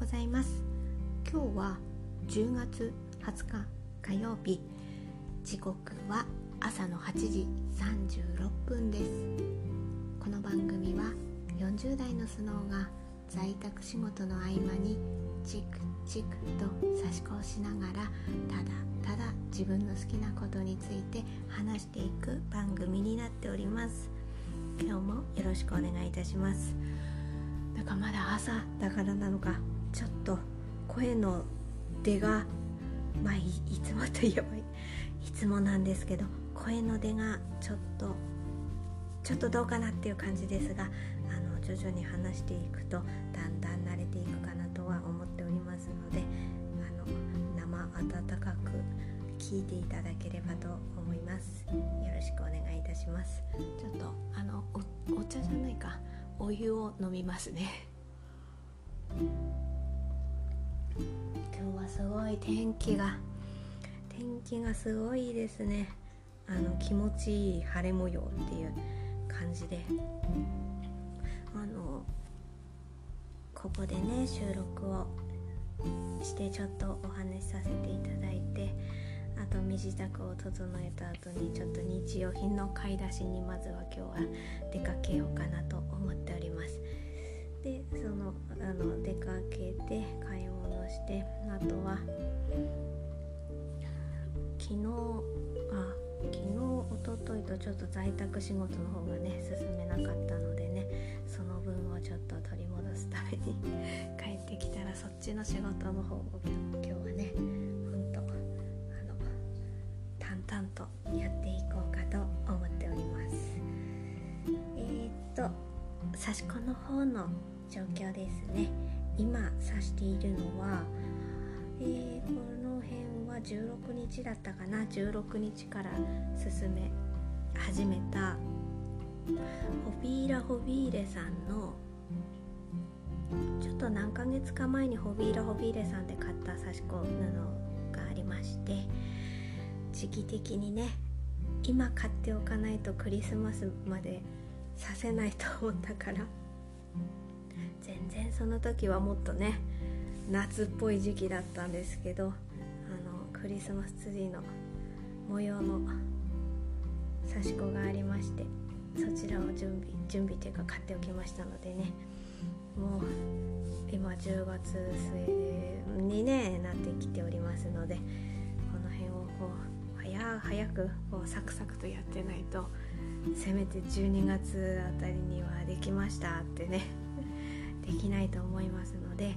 ございます。今日は10月20日火曜日。時刻は朝の8時36分です。この番組は40代のスノーが在宅仕事の合間にチクチクと差し越しながらただただ自分の好きなことについて話していく番組になっております。今日もよろしくお願いいたします。だかまだ朝だからなのかちょっと声の出がまあいつもといえばいつもなんですけど声の出がちょっとちょっとどうかなっていう感じですがあの徐々に話していくとだんだん慣れていくかなとは思っておりますのであの生温かく聞いていただければと思います。よろしくお願いいたします。ちょっとあのお茶じゃないか。お湯を飲みますね。今日はすごい天気が天気がすごいですね。あの気持ちいい晴れ模様っていう感じで。あのここでね収録をしてちょっとお話しさせていただいてあと身支度を整えた後にちょっと日用品の買い出しにまずは今日は出かけようかなと思っております。でそのあの出かけて買いしてあとは昨日あ昨日おとといとちょっと在宅仕事の方がね進めなかったのでねその分をちょっと取り戻すために帰ってきたらそっちの仕事の方を今日はねほんとあの淡々とやっていこうかと思っております。えー、っと刺し子の方の状況ですね。今刺しているのは、えー、この辺は16日だったかな。16日から進め始めたホビーラ・ホビーレさんのちょっと何ヶ月か前にホビーラ・ホビーレさんで買った刺し子布がありまして時期的にね今買っておかないとクリスマスまでさせないと思ったから。全然その時はもっとね夏っぽい時期だったんですけどあのクリスマスツリーの模様の刺し子がありましてそちらを準備準備というか買っておきましたのでねもう今10月末にねなってきておりますのでこの辺をこう早早くこうサクサクとやってないとせめて12月あたりにはできましたってねできないと思いますので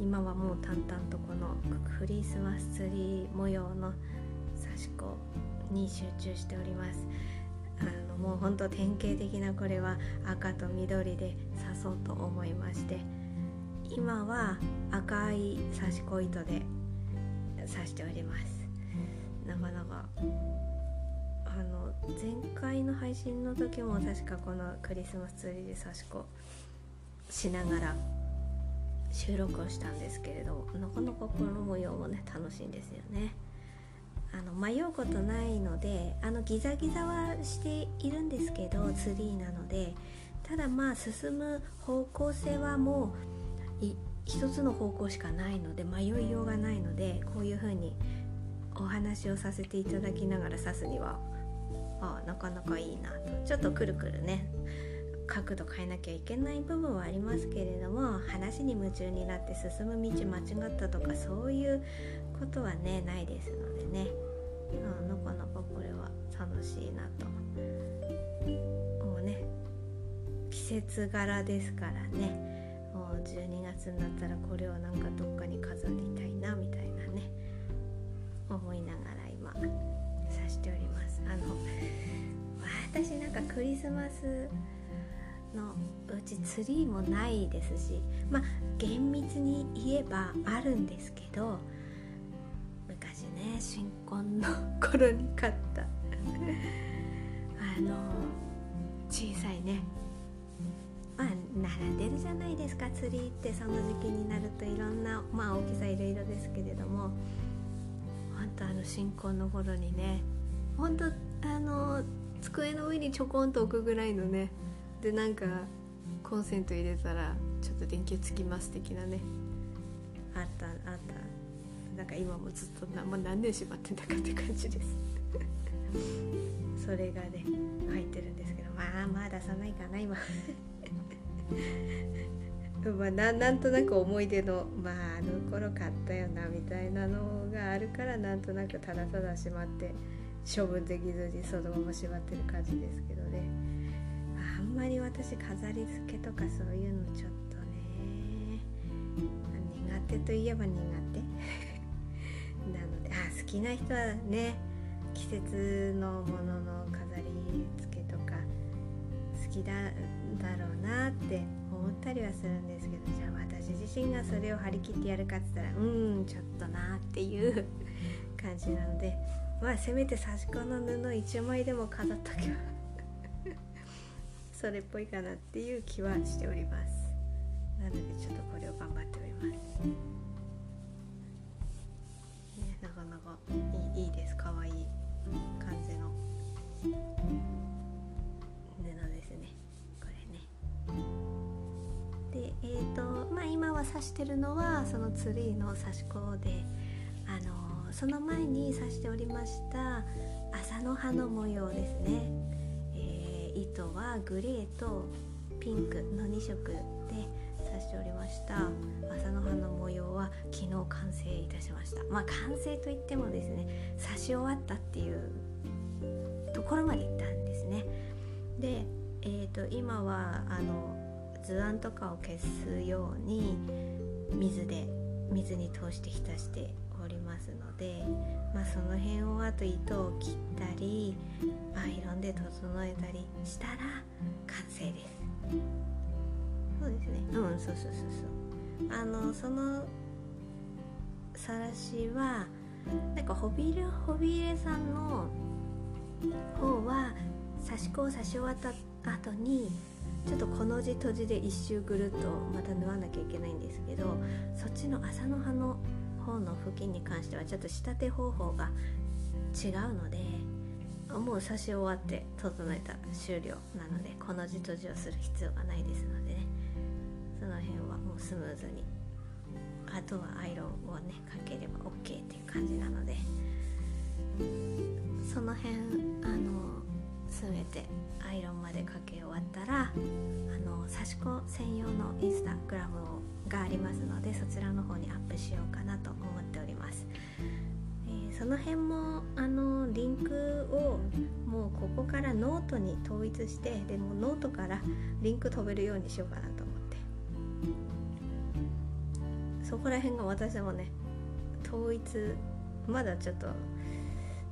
今はもう淡々とこのクリスマスツリー模様の刺し子に集中しております。あのもうほんと典型的なこれは赤と緑で刺そうと思いまして今は赤い刺し子糸で刺しております。なかなかあの前回の配信の時も確かこのクリスマスツリーで差し子しながら収録をしたんですけれどなかなかこの模様もね楽しいんですよね。あの迷うことないのであのギザギザはしているんですけどツリーなのでただまあ進む方向性はもう一つの方向しかないので迷いようがないのでこういう風にお話をさせていただきながら指すにはあなかなかいいなと。ちょっとくるくるね角度変えなきゃいけない部分はありますけれども話に夢中になって進む道間違ったとかそういうことはねないですのでね。あなかなかここれは楽しいなと。もうね季節柄ですからね。もう12月になったらこれをなんかどっかに飾りたいなみたいなね。思いながら今さしております。あの私なんかクリスマスのうちツリーもないですしまあ厳密に言えばあるんですけど昔ね新婚の頃に買ったあの小さいねまあ並んでるじゃないですかツリーってその時期になるといろんなまあ大きさいろいろですけれどもとあの新婚の頃にねほんとあの机の上にちょこんと置くぐらいのねでなんかコンセント入れたらちょっと電球つきます的なね。あったあった。なんか今もずっとなもう何年しまってんだかって感じです。それがね入ってるんですけどまあまあ出さないかな今。まあ、ななんとなく思い出のまああの頃買ったよなみたいなのがあるからなんとなくただただしまって処分できずにそのまましまってる感じですけどね、んまり私飾り付けとかそういうのちょっとね苦手といえば苦手。なのであ好きな人はね季節のものの飾り付けとか好きだだろうなって思ったりはするんですけどじゃあ私自身がそれを張り切ってやるかって言ったらうんちょっとなっていう 感じなのでまあせめて刺し子の布1枚でも飾っとけばそれっぽいかなっていう気はしております。なのでちょっとこれを頑張っております、ね、なかなかいいいいですか？わいい感じの布ですね。これね。でえっ、ー、とまあ今は刺してるのはそのツリーの刺し子であのその前に刺しておりました朝の葉の模様ですね、糸はグレーとピンクの2色で刺しておりました。朝の葉の模様は昨日完成いたしました。まあ完成といってもですね刺し終わったっていうところまでいったんですね。で、えーと、今はあの図案とかを消すように水で水に通して浸しておりますので、まあ、その辺をあと糸を切ったりアイロンで整えたりしたら完成です。そうですね。うんそうそうそうそう。あのそのさらしはなんかホビールホビーレさんの方は刺し子を刺し終わった後にちょっとこの字閉じで一周ぐるっとまた縫わなきゃいけないんですけどそっちの麻の葉のの付近に関してはちょっと仕立て方法が違うのでもう刺し終わって整えた終了なのでこの字閉じをする必要がないですのでね。その辺はもうスムーズに。あとはアイロンをねかければ OK っていう感じなので。その辺あの全てアイロンまでかけ終わったらあの刺し子専用のインスタグラムがありますのでそちらの方にアップしようかなと思っております、その辺もあのリンクをもうここからノートに統一してでもノートからリンク飛べるようにしようかなと思って。そこら辺が私もね統一まだちょっと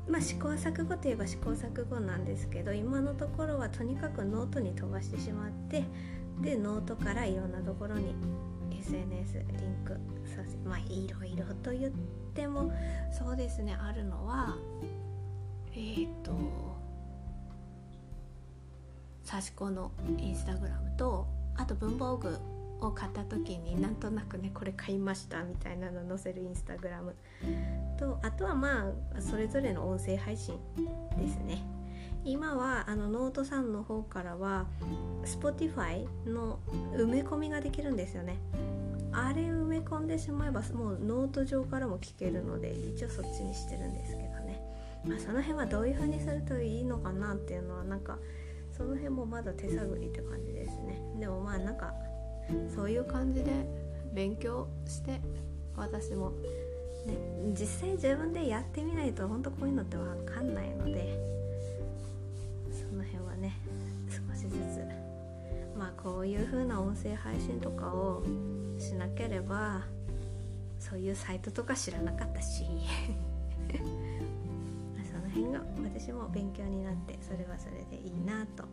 まあ試行錯誤といえば試行錯誤なんですけど今のところはとにかくノートに飛ばしてしまってでノートからいろんなところに SNS リンクさせまあいろいろと言ってもそうですねあるのはえっ、ー、と刺し子のインスタグラムとあと文房具を買った時になんとなくねこれ買いましたみたいなの載せるインスタグラムとあとはまあそれぞれの音声配信ですね。今はあのノートさんの方からは Spotify の埋め込みができるんですよね。あれ埋め込んでしまえばもうノート上からも聞けるので一応そっちにしてるんですけどね、まあ、その辺はどういう風にするといいのかなっていうのはなんかその辺もまだ手探りって感じですね。でもまあなんかそういう感じで勉強して私も、ね、実際自分でやってみないと本当こういうのって分かんないので。こういう風な音声配信とかをしなければそういうサイトとか知らなかったし その辺が私も勉強になってそれはそれでいいなと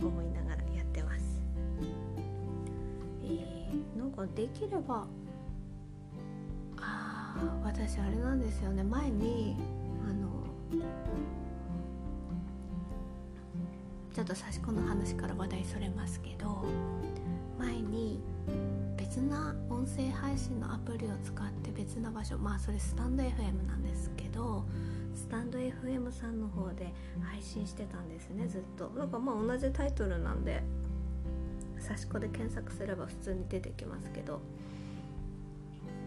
思いながらやってます。えー、なんかできればあ私あれなんですよね前にあのちょっと差し子の話から話題それますけど前に別な音声配信のアプリを使って別な場所まあそれスタンド FM なんですけどスタンド FM さんの方で配信してたんですねずっと。なんかまあ同じタイトルなんで刺し子で検索すれば普通に出てきますけど。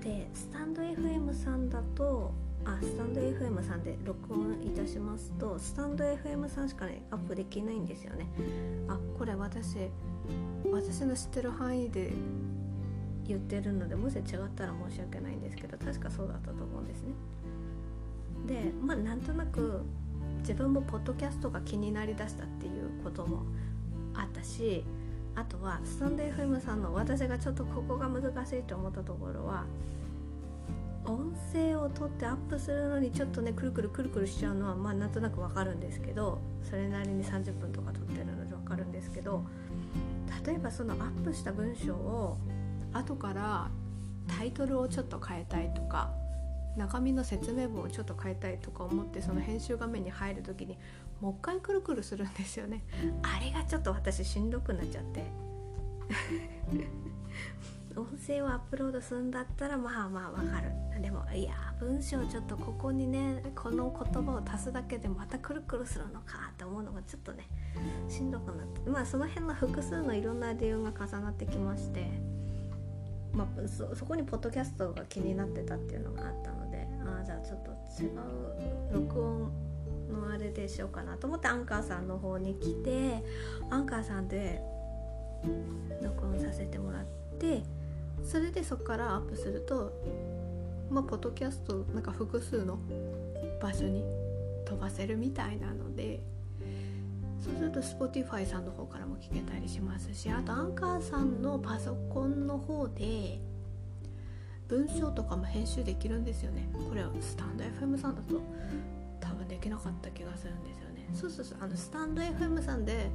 でスタンド FM さんだとあスタンド FM さんで録音いたしますとスタンド FM さんしかねアップできないんですよね。あこれ私私の知ってる範囲で言ってるのでもし違ったら申し訳ないんですけど確かそうだったと思うんですね。でまあなんとなく自分もポッドキャストが気になりだしたっていうこともあったしあとはスタンド FM さんの私がちょっとここが難しいと思ったところは音声を取ってアップするのにちょっとねくるくるくるくるしちゃうのはまあなんとなくわかるんですけどそれなりに30分とか撮ってるのでわかるんですけど例えばそのアップした文章を後からタイトルをちょっと変えたいとか中身の説明文をちょっと変えたいとか思ってその編集画面に入る時にもう一回くるくるするんですよね。あれがちょっと私しんどくなっちゃって。音声をアップロードするんだったらまあまあわかる。でもいや文章ちょっとここにねこの言葉を足すだけでまたくるくるするのかって思うのがちょっとねしんどくなってまあその辺の複数のいろんな理由が重なってきましてまあ、そそこにポッドキャストが気になってたっていうのがあったのでああじゃあちょっと違う録音のあれでしようかなと思ってアンカーさんの方に来てアンカーさんで録音させてもらってそれでそこからアップするとまあポッドキャストなんか複数の場所に飛ばせるみたいなのでそうすると Spotify さんの方からも聞けたりしますしあとアンカーさんのパソコンの方で文章とかも編集できるんですよね。これはスタンド FM さんだと多分できなかった気がするんですよね。そうそうそうあのスタンド FM さんで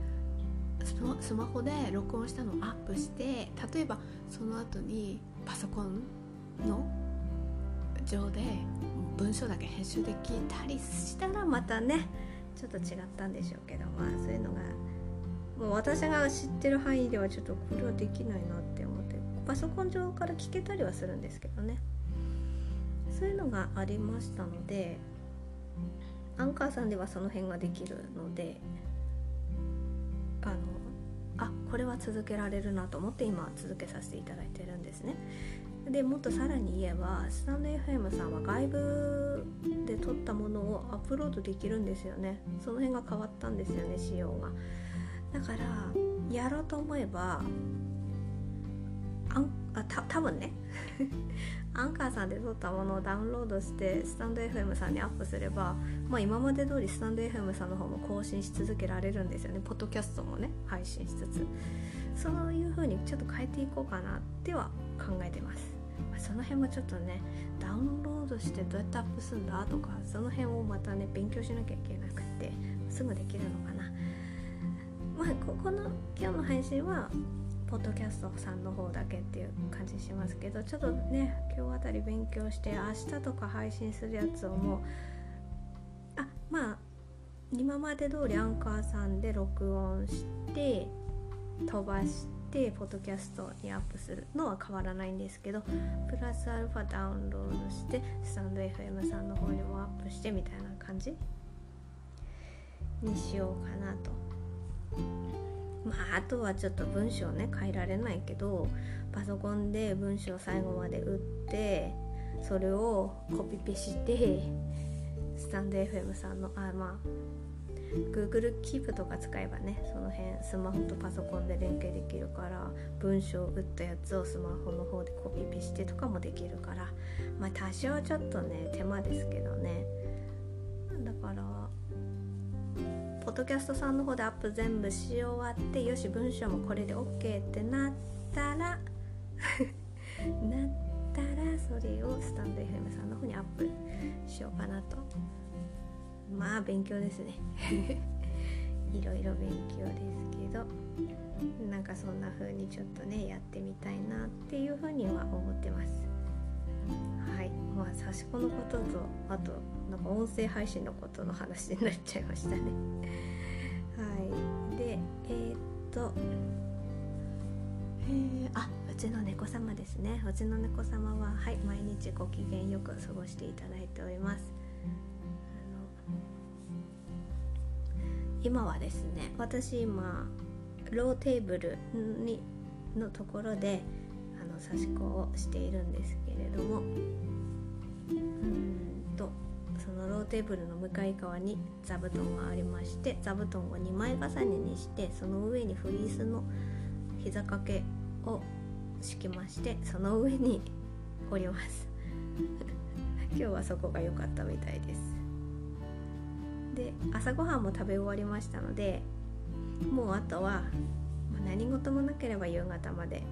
スマホで録音したのをアップして例えばその後にパソコンの上で文章だけ編集できたりしたらまたねちょっと違ったんでしょうけどまあそういうのがもう私が知ってる範囲ではちょっとこれはできないなって思ってパソコン上から聞けたりはするんですけどね。そういうのがありましたのでアンカーさんではその辺ができるのであのあこれは続けられるなと思って今続けさせていただいてるんですね。でもっとさらに言えばスタンド FM さんは外部で撮ったものをアップロードできるんですよね。その辺が変わったんですよね仕様が。だからやろうと思えばあんあた多分ね。アンカーさんで撮ったものをダウンロードしてスタンド FM さんにアップすれば、まあ、今まで通りスタンド FM さんの方も更新し続けられるんですよね。ポッドキャストもね配信しつつ。そういう風にちょっと変えていこうかなっては考えてます。まその辺もちょっとねダウンロードしてどうやってアップするんだとかその辺をまたね勉強しなきゃいけなくってすぐできるのかな。まあここの今日の配信はポッドキャストさんの方だけっていう感じしますけどちょっとね今日あたり勉強して明日とか配信するやつをもうあまあ今まで通りアンカーさんで録音して飛ばしてポッドキャストにアップするのは変わらないんですけどプラスアルファダウンロードしてスタンド FM さんの方にもアップしてみたいな感じにしようかなと。まああとはちょっと文章ね変えられないけどパソコンで文章最後まで打ってそれをコピペしてスタンド FM さんのあまあ Google Keep とか使えばねその辺スマホとパソコンで連携できるから文章を打ったやつをスマホの方でコピペしてとかもできるからまあ多少ちょっとね手間ですけどね。ポッドキャストさんの方でアップ全部し終わってよし文章もこれで OK ってなったら なったらそれをスタンド FM さんの方にアップしようかなと。まあ勉強ですね。いろいろ勉強ですけどなんかそんな風にちょっとねやってみたいなっていう風には思ってます。はい。まあ差し子のこととあと音声配信のことの話になっちゃいましたね。はい。でえー、っとえー、あうちの猫様ですね。うちの猫様ははい毎日ご機嫌よく過ごしていただいております。今はですね私今ローテーブルにのところであのの刺し子をしているんですけれども。うん。テーブルの向かい側に座布団がありまして座布団を2枚重ねにしてその上にフリースの膝掛けを敷きましてその上におります。今日はそこが良かったみたいです。で朝ごはんも食べ終わりましたのでもうあとは何事もなければ夕方まで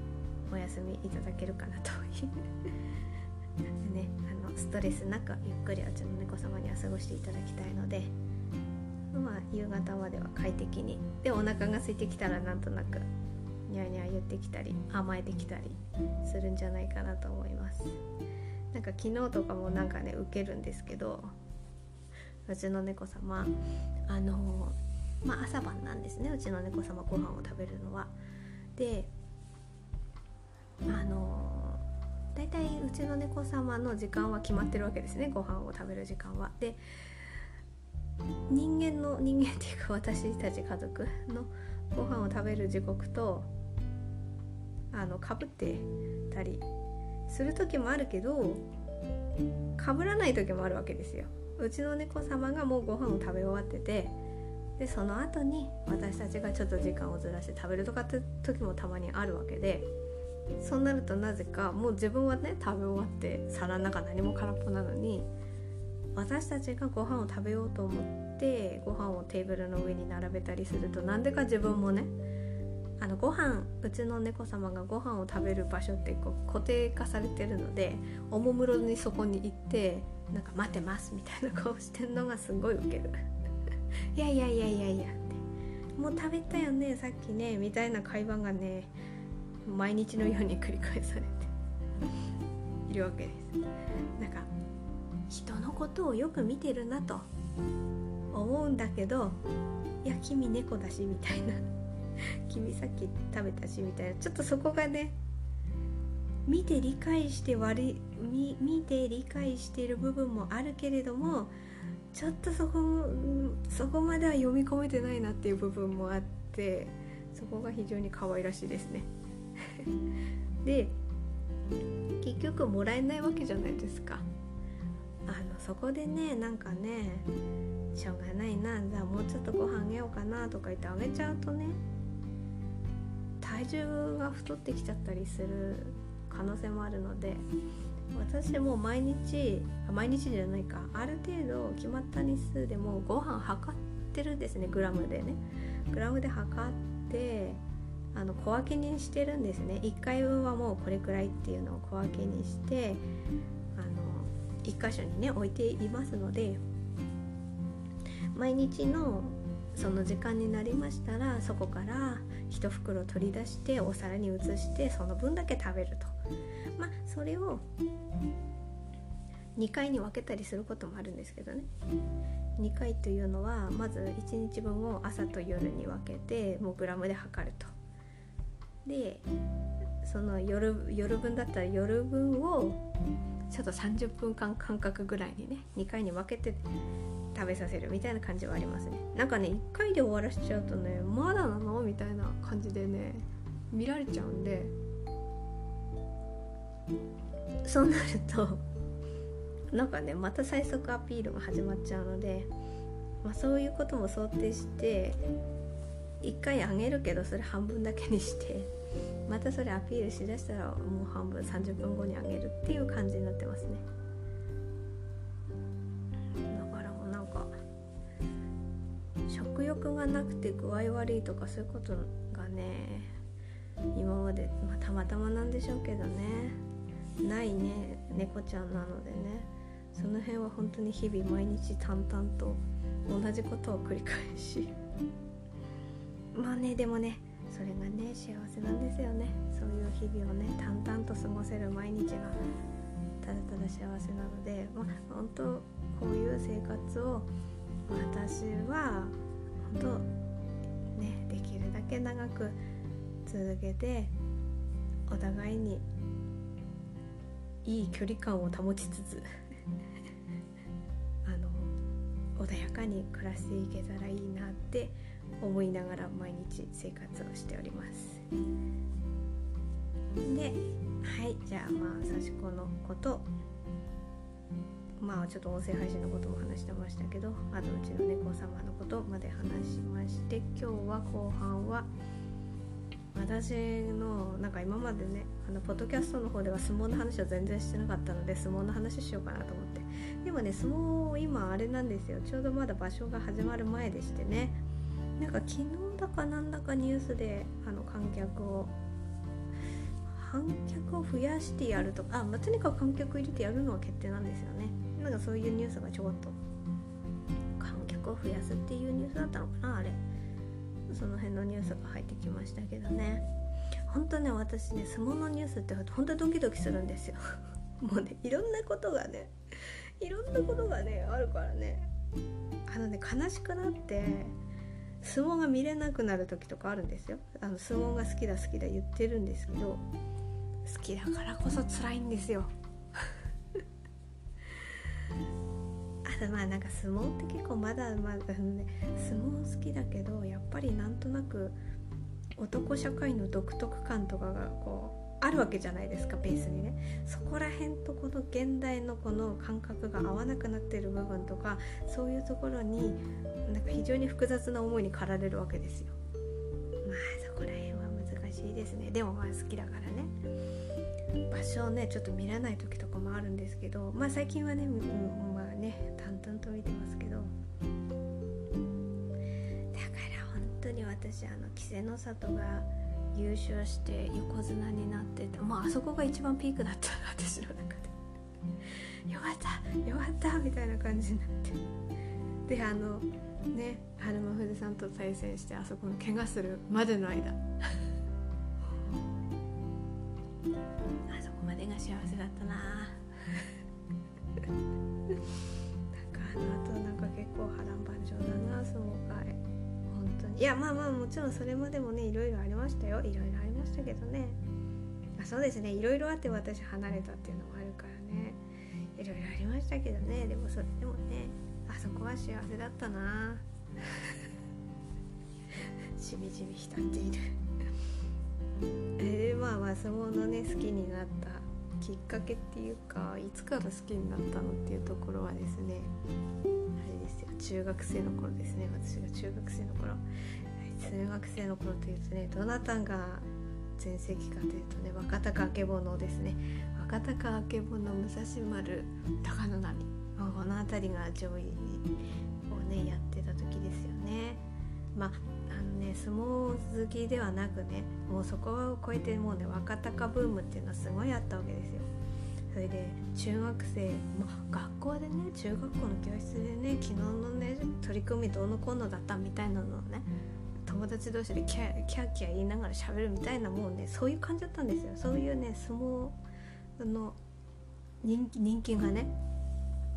お休みいただけるかなという。ね。トレスなくゆっくりうちの猫様には過ごしていただきたいのでまあ夕方までは快適に。でお腹が空いてきたらなんとなくニャーニャー言ってきたり甘えてきたりするんじゃないかなと思います。なんか昨日とかもなんかね受けるんですけどうちの猫様あのまあ朝晩なんですね。うちの猫様ご飯を食べるのは。であの大体うちの猫様の時間は決まってるわけですね。ご飯を食べる時間は。で人間の人間っていうか私たち家族のご飯を食べる時刻とあのかぶってたりする時もあるけどかぶらない時もあるわけですよ。うちの猫様がもうご飯を食べ終わっててでその後に私たちがちょっと時間をずらして食べるとかって時もたまにあるわけでそうなるとなぜかもう自分はね食べ終わって皿の中何も空っぽなのに私たちがご飯を食べようと思ってご飯をテーブルの上に並べたりするとなんでか自分もねあのご飯うちの猫様がご飯を食べる場所ってこう固定化されてるのでおもむろにそこに行ってなんか待ってますみたいな顔してんのがすごいウケる。いやいやいやいやいやって。もう食べたよねさっきねみたいな会話がね毎日のように繰り返されているわけです。なんか人のことをよく見てるなと思うんだけどいや君猫だしみたいな。君さっき食べたしみたいな。ちょっとそこがね見て理解して悪い見見て理解している部分もあるけれどもちょっとそこそこまでは読み込めてないなっていう部分もあってそこが非常に可愛らしいですね。で結局もらえないわけじゃないですか。あのそこでねなんかねしょうがないなじゃあもうちょっとご飯あげようかなとか言ってあげちゃうとね体重が太ってきちゃったりする可能性もあるので私も毎日毎日じゃないか。ある程度決まった日数でもご飯測ってるんですねグラムでね。グラムで測ってあの小分けにしてるんですね。1回分はもうこれくらいっていうのを小分けにしてあの1箇所にね置いていますので毎日のその時間になりましたらそこから1袋取り出してお皿に移してその分だけ食べると。まあそれを2回に分けたりすることもあるんですけどね。2回というのはまず1日分を朝と夜に分けてもうグラムで測ると。でその夜夜分だったら夜分をちょっと30分間間隔ぐらいにね2回に分けて食べさせるみたいな感じはありますね。なんかね1回で終わらしちゃうとねまだなのみたいな感じでね見られちゃうんで。そうなるとなんかねまた最速アピールが始まっちゃうので、まあ、そういうことも想定して1回あげるけどそれ半分だけにしてまたそれアピールしだしたらもう半分30分後にあげるっていう感じになってますねだからもうなんか。食欲がなくて具合悪いとかそういうことがね今まで、まあ、たまたまなんでしょうけどねないね猫ちゃんなのでねその辺は本当に日々毎日淡々と同じことを繰り返しまあねでもねそれがね幸せなんですよね。そういう日々をね淡々と過ごせる毎日がただただ幸せなのでまあ本当こういう生活を私は本当ねできるだけ長く続けてお互いにいい距離感を保ちつつ あの穏やかに暮らしていけたらいいなって思い思いながら毎日生活をしております。ではいじゃあまあ刺し子のことまあちょっと音声配信のことも話してましたけどあとうちの猫様のことまで話しまして今日は後半は私のなんか今までねあのポッドキャストの方では相撲の話は全然してなかったので相撲の話しようかなと思って。でもね相撲今あれなんですよ。ちょうどまだ場所が始まる前でしてね。なんか昨日だかなんだかニュースであの観客を観客を増やしてやるとかあ、まあ、とにかく観客入れてやるのは決定なんですよね。なんかそういうニュースがちょこっと観客を増やすっていうニュースだったのかなあれ。その辺のニュースが入ってきましたけどね。本当ね私ね相撲のニュースって本当にドキドキするんですよ。もうねいろんなことがねいろんなことがねあるからね。あのね悲しくなって相撲が見れなくなる時とかあるんですよ。あの相撲が好きだ好きだ言ってるんですけど好きだからこそ辛いんですよ。あとまあなんか相撲って結構まだまだね相撲好きだけどやっぱりなんとなく男社会の独特感とかがこうあるわけじゃないですかベースにね。そこら辺とこの現代のこの感覚が合わなくなってる部分とかそういうところになんか非常に複雑な思いに駆られるわけですよ。まあそこら辺は難しいですね。でもまあ好きだからね。場所をねちょっと見らない時とかもあるんですけどまあ最近はね、まあね淡々と見てますけど。だから本当に私あの稀勢の里が優勝して横綱になっててまああそこが一番ピークだった私の中で よかったよかったみたいな感じになって。であのね春馬富士さんと対戦してあそこの怪我するまでの間。あそこまでが幸せだったな。なんかあの後なんか結構波乱万丈だなその回本当にいやまあまあもちろんそれまでもねいろいろありましたよ。いろいろありましたけどね。あそうですね。いろいろあって私離れたっていうのもあるからね。いろいろありましたけどね。でもそれでもねあそこは幸せだったな。しみじみ浸っている。えー、まあまあ相撲のね好きになったきっかけっていうかいつから好きになったのっていうところはですね中学生の頃ですね。私が中学生の頃。中学生の頃というとねどなたが全盛期かというとね若隆景のですね。若隆景の武蔵丸高野波。この辺りが上位をねやってた時ですよね。まああのね相撲好きではなくねもうそこを超えてもうね若隆ブームっていうのはすごいあったわけですよ。それで中学生、まあ、学校でね中学校の教室でね昨日のね取り組みどうのこうのだったみたいなのをね友達同士でキャキャキャ言いながら喋るみたいなもうねそういう感じだったんですよ。そういうね相撲の人気人気がね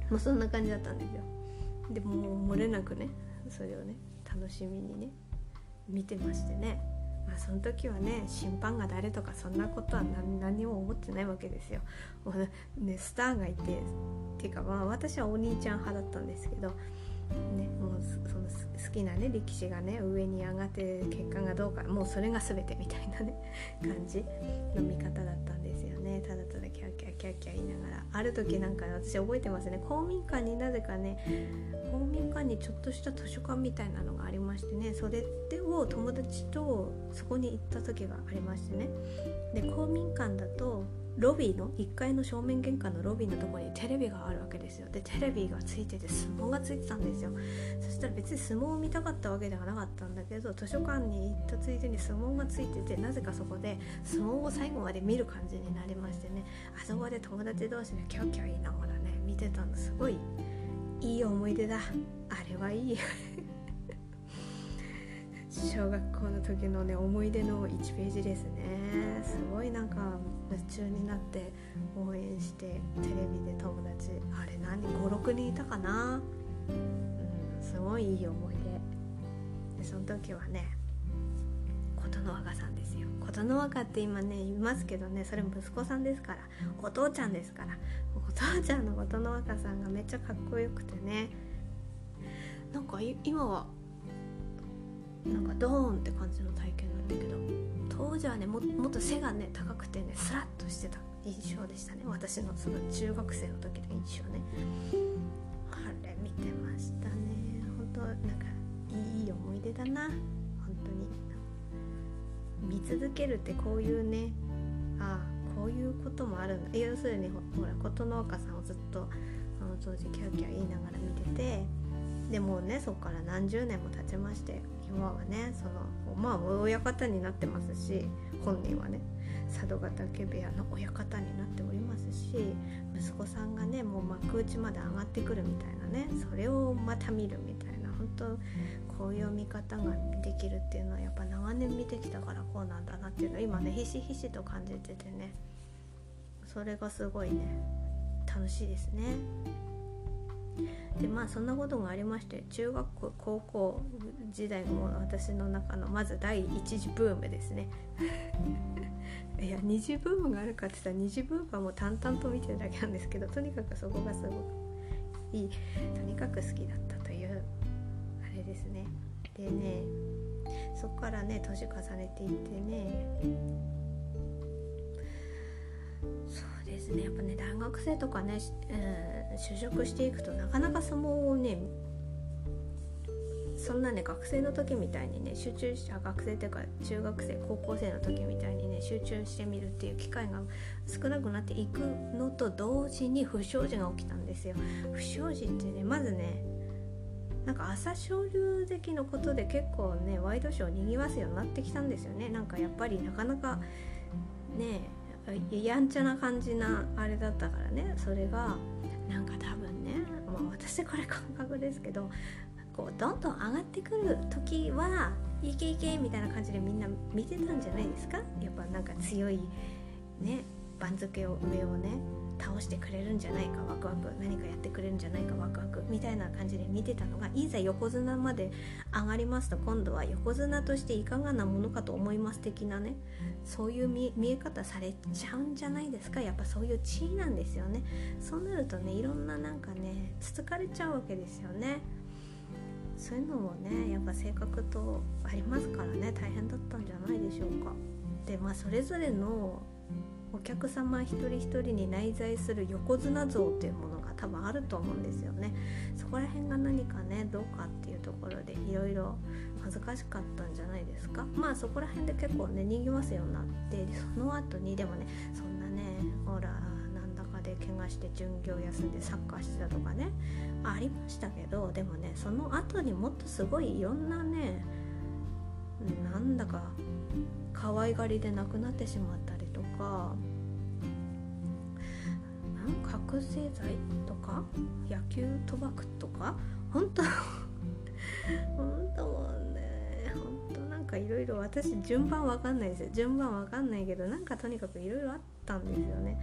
もうそんな感じだったんですよ。でもう漏れなくねそれをね楽しみにね見てましてね。まあその時はね審判が誰とかそんなことは何も思ってないわけですよ。もうねスターがいてっていうかまあ私はお兄ちゃん派だったんですけどね、もうその好きなね力士がね上に上がって結果がどうかもうそれが全てみたいなね感じの見方だったんですよねただただキャーキャ言いながら。ある時なんか私覚えてますね。公民館になぜかね公民館にちょっとした図書館みたいなのがありましてね。それを友達とそこに行った時がありましてね。で公民館だとロビーの1階の正面玄関のロビーのところにテレビがあるわけですよ。でテレビがついてて相撲がついてたんですよ。そしたら別に相撲を見たかったわけではなかったんだけど図書館に行ったついでに相撲がついててなぜかそこで相撲を最後まで見る感じになりましてね。あそこで友達同士でキャーキャ言いながらね見てたのすごいいい思い出だ。あれはいい。小学校の時のね思い出の1ページですね。すごいなんか夢中になって応援してテレビで友達あれ何？56人いたかな？うんすごいいい思い出。でその時はね琴ノ若さんですよ。琴ノ若って今ねいますけどねそれ息子さんですからお父ちゃんですからお父ちゃんの琴ノ若さんがめっちゃかっこよくてね。なんか今はなんかドーンって感じの体験なんだけど当時はねもっと背がね高くてねスラッとしてた印象でしたね。私のその中学生の時の印象ね。あれ見てましたね。本当なんかいい思い出だな。本当に。見続けるってこういうねああこういうこともあるんだ。要するにほら琴農家さんをずっとその当時キャーキャー言いながら見ててでもねそこから何十年も経ちまして今はねそのまあ親方になってますし本人はね佐渡ヶ嶽部屋の親方になっておりますし息子さんがねもう幕内まで上がってくるみたいなねそれをまた見るみたいな本当こういう見方ができるっていうのはやっぱ長年見てきたからこうなんだなっていうのは今ねひしひしと感じててねそれがすごいね楽しいですね。でまあそんなことがありまして中学校高校時代も私の中のまず第一次ブームですね。いや二次ブームがあるかって言ったら二次ブームはもう淡々と見てるだけなんですけどとにかくそこがすごくいいとにかく好きだったというあれですね。でねそこからね年重ねていってねそうですね。やっぱね大学生とかね、えー、就職していくとなかなか相撲をねそんなね学生の時みたいにね集中した学生っていうか中学生高校生の時みたいにね集中してみるっていう機会が少なくなっていくのと同時に不祥事が起きたんですよ。不祥事ってねまずねなんか朝青龍関のことで結構ねワイドショーにぎわすようになってきたんですよね。なんかやっぱりなかなかねやんちゃな感じなあれだったからね。それがなんか多分ね、まあ、私これ感覚ですけどこうどんどん上がってくる時はいけいけみたいな感じでみんな見てたんじゃないですか？やっぱなんか強いね番付を上をね。倒してくれるんじゃないかワクワク。何かやってくれるんじゃないかワクワク。みたいな感じで見てたのがいざ横綱まで上がりますと今度は横綱としていかがなものかと思います的なね。そういう見え方されちゃうんじゃないですか。やっぱそういう地位なんですよね。そうなるとねいろんななんかねつつかれちゃうわけですよね。そういうのもねやっぱ性格とありますからね。大変だったんじゃないでしょうか。でまあそれぞれのお客様一人一人に内在する横綱像っていうものが多分あると思うんですよね。そこら辺が何かねどうかっていうところでいろいろ難しかったんじゃないですか。まあそこら辺で結構ね逃げますようになってその後にでもねそんなねほらなんだかで怪我して巡業休んでサッカーしてたとかねありましたけどでもねその後にもっとすごいいろんなねなんだか可愛がりで亡くなってしまったか覚醒剤とか野球賭博とか本当本当もうね本当なんかいろいろ私順番わかんないですよ。順番わかんないけどなんかとにかくいろいろあったんですよね。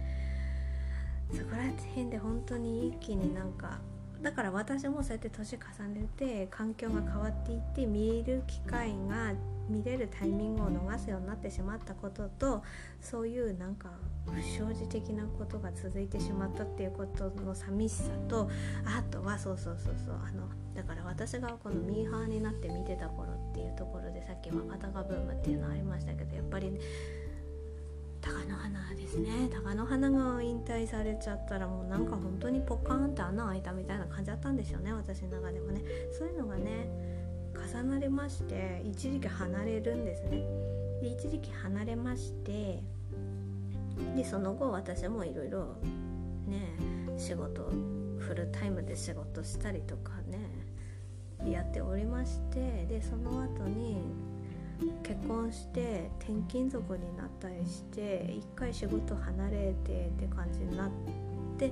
そこら辺で本当に一気になんかだから私もそうやって年重ねて環境が変わっていって見える機会が見れるタイミングを逃すようになってしまったこととそういうなんか不祥事的なことが続いてしまったっていうことの寂しさとあとはそうそうそうそうあのだから私がこのミーハーになって見てた頃っていうところでさっき若鷹ブームっていうのありましたけどやっぱり、ね、貴乃花ですね。貴乃花が引退されちゃったらもうなんか本当にポカーンって穴開いたみたいな感じだったんですよね私の中でもね。そういうのがね重なりまして一時期離れるんですね。で一時期離れましてでその後私もいろいろね仕事フルタイムで仕事したりとかねやっておりましてでその後に結婚して転勤族になったりして一回仕事離れてって感じになってで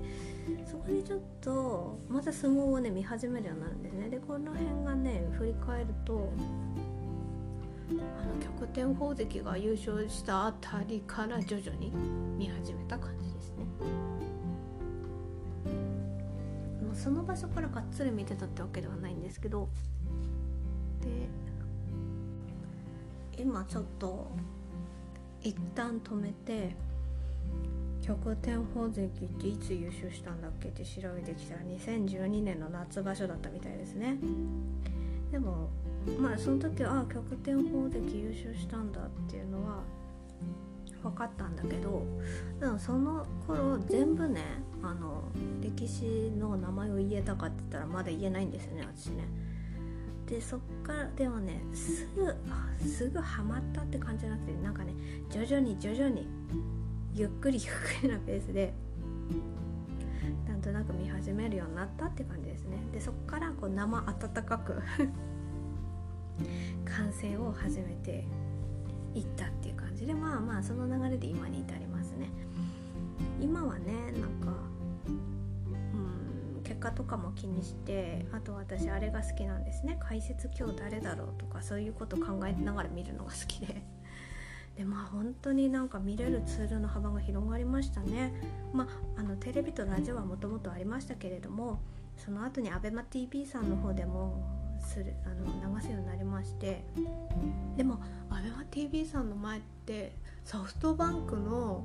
そこでちょっとまた相撲をね見始めるようになるんですね。でこの辺がね振り返るとあの逆転宝石が優勝したあたりから徐々に見始めた感じですね。もうその場所からがっつり見てたってわけではないんですけど。で今ちょっと一旦止めて極転宝石っていつ優勝したんだっけって調べてきたら2012年の夏場所だったみたいですねでもまあその時はあ逆転法で優勝したんだっていうのは分かったんだけどでもその頃全部ねあの歴史の名前を言えたかって言ったらまだ言えないんですよね私ね。でそっからでもねすぐすぐハマったって感じじゃなくてなんかね徐々に徐々にゆっくりゆっくりなペースでなんとなく見始めるようになったって感じですね。でそっからこう生温かく 完成を始めていったっていう感じでまあまあその流れで今に至りますね。今はねなんかうん結果とかも気にしてあと私あれが好きなんですね。解説今日誰だろうとかそういうこと考えながら見るのが好きで。でまあ本当になんか見れるツールの幅が広がりましたね。まああのテレビとラジオはもともとありましたけれどもその後に ABEMATV さんの方でもするあの流すようになりまして。でも ABEMATV さんの前ってソフトバンクの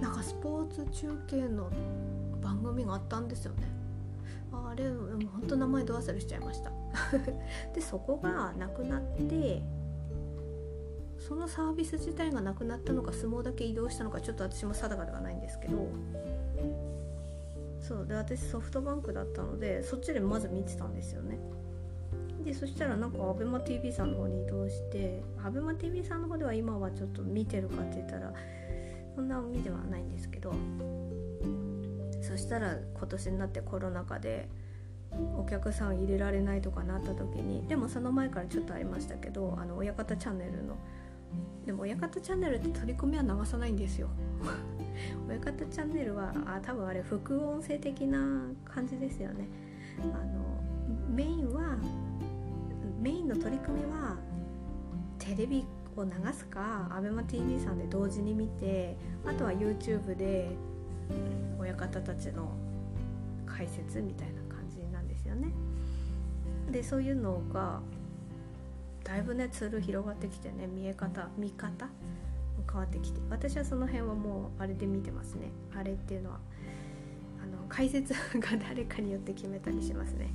なんかスポーツ中継の番組があったんですよね。あれもう本当名前ど忘れしちゃいました。でそこがなくなってそのサービス自体がなくなったのか相撲だけ移動したのかちょっと私も定かではないんですけどそうで私ソフトバンクだったのでそっちでまず見てたんですよね。でそしたらなんか ABEMATV さんの方に移動して ABEMATV さんの方では今はちょっと見てるかって言ったらそんな見ではないんですけどそしたら今年になってコロナ禍でお客さん入れられないとかなった時にでもその前からちょっとありましたけどあの親方チャンネルのでも親方チャンネルって取り込みは流さないんですよ 親方チャンネルはあ多分あれ副音声的な感じですよねあのメインはメインの取り組みはテレビを流すか ABEMATV さんで同時に見てあとは YouTube で親方たちの解説みたいな感じなんですよね。でそういうのがだいぶねツール広がってきてね見え方見方も変わってきて私はその辺はもうあれで見てますね。あれっていうのはあの解説が誰かによって決めたりしますね。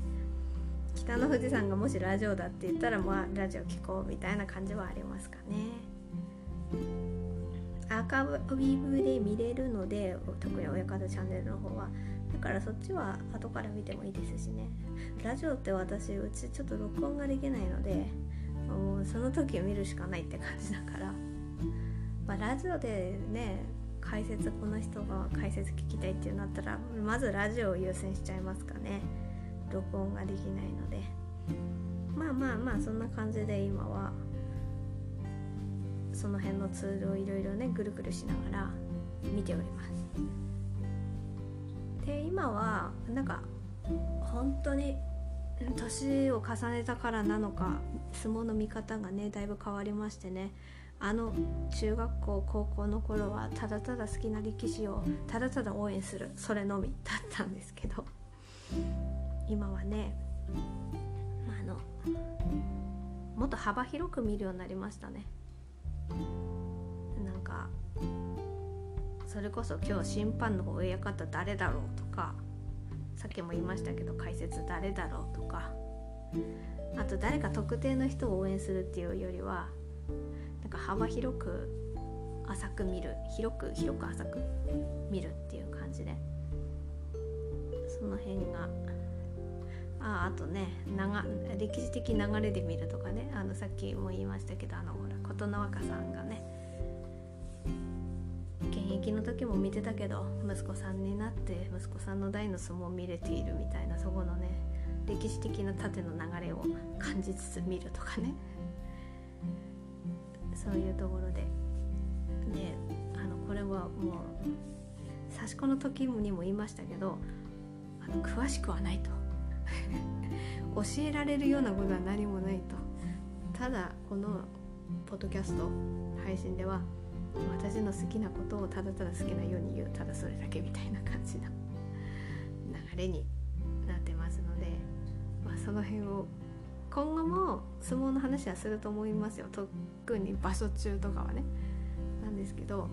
北の富士山がもしラジオだって言ったらまあラジオ聞こうみたいな感じはありますかね。アーカイブで見れるので特に親方チャンネルの方は。だからそっちは後から見てもいいですしね。ラジオって私うちちょっと録音ができないのでもうその時見るしかないって感じだから、まあ、ラジオでね解説この人が解説聞きたいってなったらまずラジオを優先しちゃいますかね。録音ができないので。まあまあまあそんな感じで今はその辺のツールをいろいろねぐるぐるしながら見ております。で今はなんか本当に年を重ねたからなのか相撲の見方がねだいぶ変わりましてね。あの中学校高校の頃はただただ好きな力士をただただ応援するそれのみだったんですけど。今はね、まあ、あのもっと幅広く見るようになりましたね。なんかそれこそ今日審判の親方誰だろうとかさっきも言いましたけど解説誰だろうとか。あと誰か特定の人を応援するっていうよりはなんか幅広く浅く見る。広く広く浅く見るっていう感じで。その辺が。ああとね歴史的流れで見るとかね。あのさっきも言いましたけどあのほら琴ノ若さんがね。役の時も見てたけど息子さんになって息子さんの代の相撲を見れているみたいなそこのね歴史的な縦の流れを感じつつ見るとかね。そういうところで。であのこれはもう刺し子の時にも言いましたけどあの詳しくはないと。教えられるようなことは何もないと。ただこのポッドキャスト配信では私の好きなことをただただ好きなように言うただそれだけみたいな感じの流れになってますので、まあ、その辺を今後も相撲の話はすると思いますよ。特に場所中とかはね。なんですけど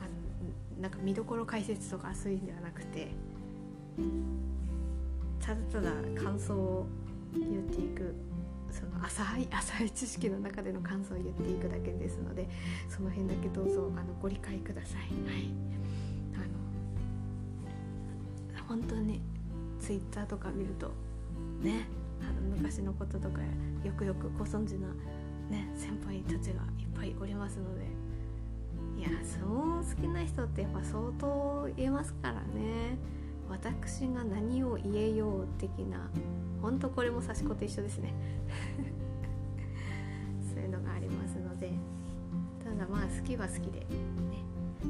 あのなんか見どころ解説とかそういうんではなくてただただ感想を言っていくその浅い浅い知識の中での感想を言っその辺だけどうぞあのご理解ください。はい。あの本当にツイッターとか見るとねあの昔のこととかよくよくご存知な、ね、先輩たちがいっぱいおりますのでいや相撲好きな人ってやっぱ相当言えますからね。私が何を言えよう的なほんとこれも差し子と一緒ですねまあ好きは好きでね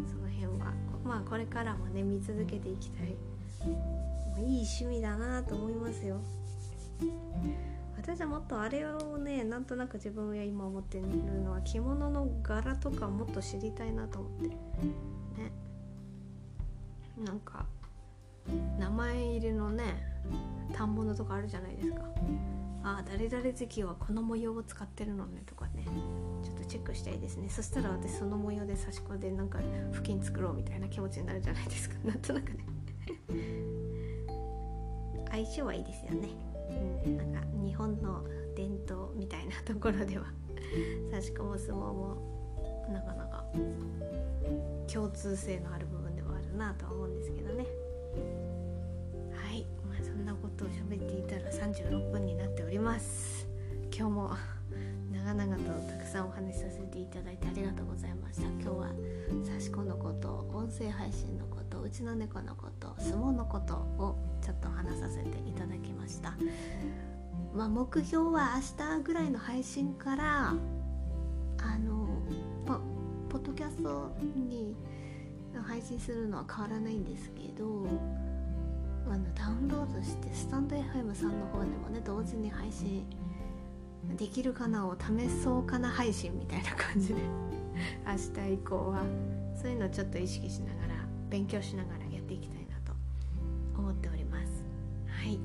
その辺はまあこれからもね見続けていきたいいい趣味だなと思いますよ。私はもっとあれをねなんとなく自分が今思ってるのは着物の柄とかもっと知りたいなと思ってね。なんか名前入りのね反物とかあるじゃないですか。あ誰々好きはこの模様を使ってるのねとかね。ちょっとチェックしたいですね。そしたら私その模様で差し込んでなんか布巾作ろうみたいな気持ちになるじゃないですか。なんとなくね。相性はいいですよね、うん、なんか日本の伝統みたいなところでは。差し込む相撲もなかなか共通性のある部分ではあるなとは思うんですけどね。と喋っていたら36分になっております。今日も長々とたくさんお話しさせていただいてありがとうございました。今日は刺し子のこと音声配信のことうちの猫のこと相撲のことをちょっと話させていただきました。まあ目標は明日ぐらいの配信からあのポポッドキャストに配信するのは変わらないんですけどあのダウンロードしてスタンド FM さんの方でもね同時に配信できるかなを試そうかな。配信みたい。な感じで明日以降はそういうのをちょっと意識しながら勉強しながらやっていきたいなと思っております。はい。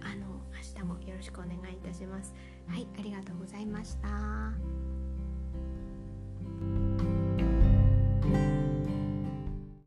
あの明日もよろしくお願いいたします。はいありがとうございました。